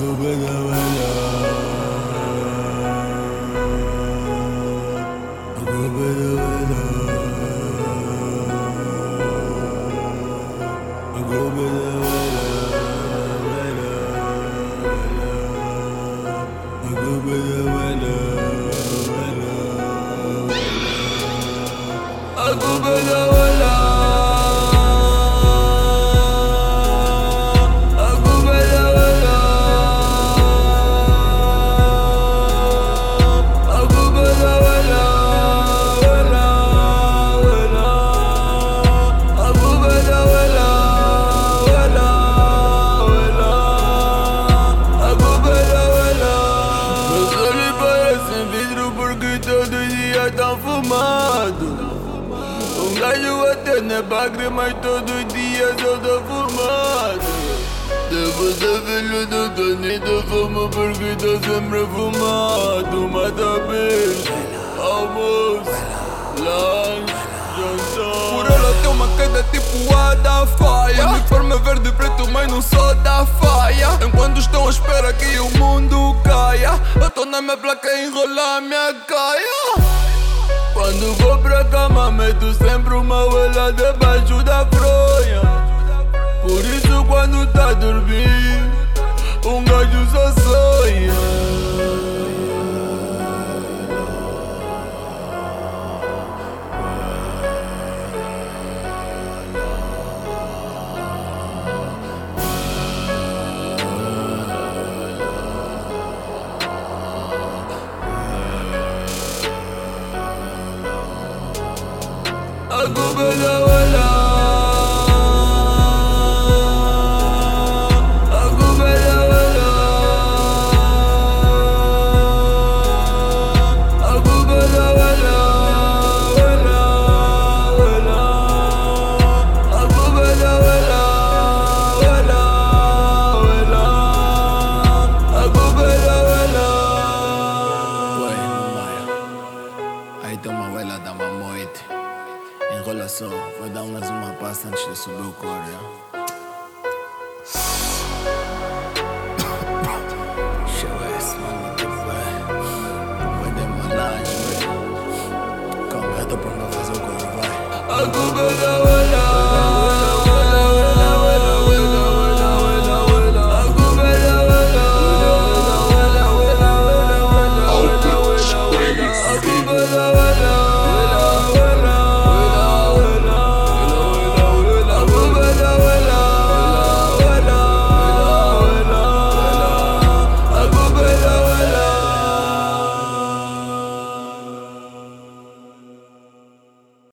open the go by the window. Open the dia tão fumado Um gajo até é bagre, mas todo dia eu tô fumado Devo ser filho do Tonito, fumo porque tô sempre fumado Mata bicho, almoço, lanche, jantar. Por ela tem uma queda tipo a da faia. Uniforme verde e preto, mas não sou da faia. Enquanto estão à espera que o mundo caia Eu tô na minha placa enrolar minha caia Quando vou pra cama meto sempre uma oelha debaixo da fronha. Por isso quando tá a A culpa é Enrola só, vou dar mais uma pasta antes de subir o coro.